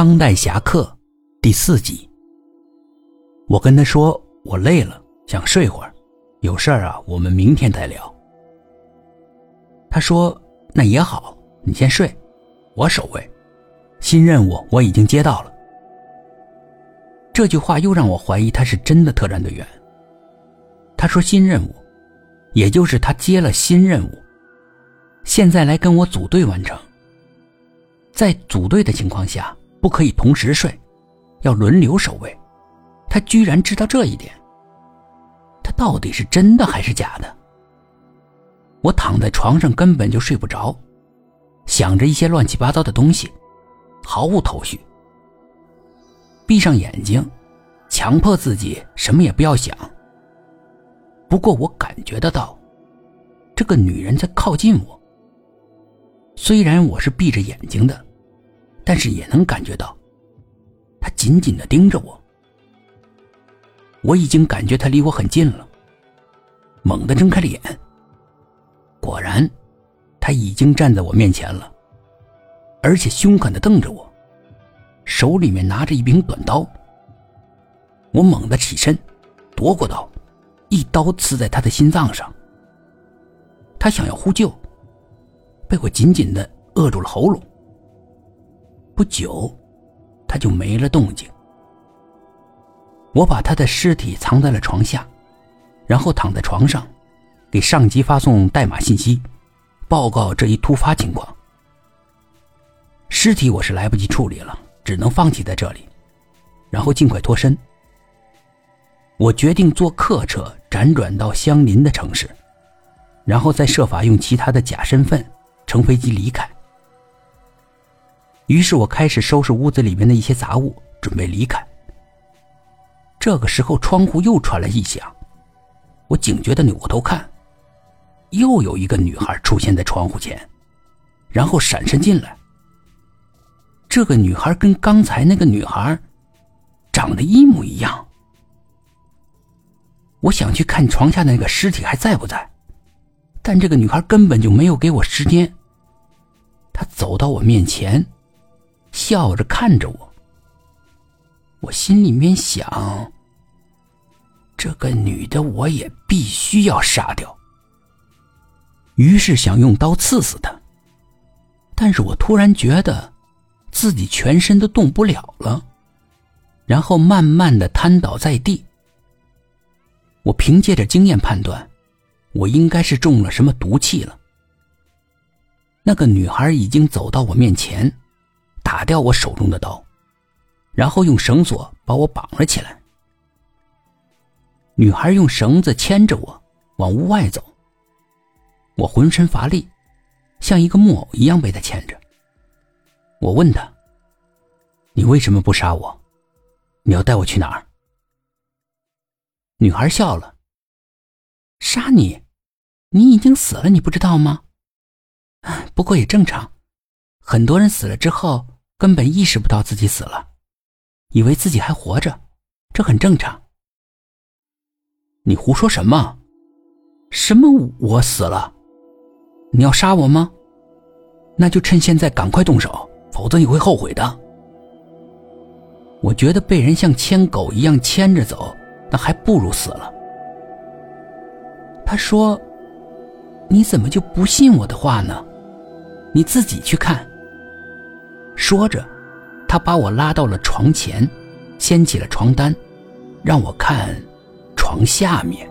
当代侠客》第四集。我跟他说我累了，想睡会儿，有事儿啊，我们明天再聊。他说：“那也好，你先睡，我守卫。新任务我已经接到了。”这句话又让我怀疑他是真的特战队员。他说：“新任务，也就是他接了新任务，现在来跟我组队完成。在组队的情况下，不可以同时睡，要轮流守卫。他居然知道这一点，他到底是真的还是假的？”我躺在床上根本就睡不着，想着一些乱七八糟的东西，毫无头绪。闭上眼睛，强迫自己什么也不要想。不过我感觉得到，这个女人在靠近我。虽然我是闭着眼睛的，但是也能感觉到，他紧紧的盯着我。我已经感觉他离我很近了，猛地睁开了眼。果然，他已经站在我面前了，而且凶狠的瞪着我。手里面拿着一柄短刀，我猛地起身，夺过刀，一刀刺在他的心脏上。他想要呼救，被我紧紧的扼住了喉咙。不久，他就没了动静。我把他的尸体藏在了床下，然后躺在床上，给上级发送代码信息，报告这一突发情况。尸体我是来不及处理了。只能放弃在这里，然后尽快脱身。我决定坐客车辗转到相邻的城市，然后再设法用其他的假身份乘飞机离开。于是我开始收拾屋子里面的一些杂物，准备离开。这个时候，窗户又传来异响，我警觉的扭过头看，又有一个女孩出现在窗户前，然后闪身进来。这个女孩跟刚才那个女孩长得一模一样。我想去看床下的那个尸体还在不在，但这个女孩根本就没有给我时间。她走到我面前，笑着看着我。我心里面想：这个女的我也必须要杀掉。于是想用刀刺死她，但是我突然觉得。自己全身都动不了了，然后慢慢的瘫倒在地。我凭借着经验判断，我应该是中了什么毒气了。那个女孩已经走到我面前，打掉我手中的刀，然后用绳索把我绑了起来。女孩用绳子牵着我往屋外走，我浑身乏力，像一个木偶一样被她牵着。我问他：“你为什么不杀我？你要带我去哪儿？”女孩笑了：“杀你？你已经死了，你不知道吗？不过也正常，很多人死了之后根本意识不到自己死了，以为自己还活着，这很正常。”你胡说什么？什么我死了？你要杀我吗？那就趁现在赶快动手。否则你会后悔的。我觉得被人像牵狗一样牵着走，那还不如死了。他说：“你怎么就不信我的话呢？你自己去看。”说着，他把我拉到了床前，掀起了床单，让我看床下面。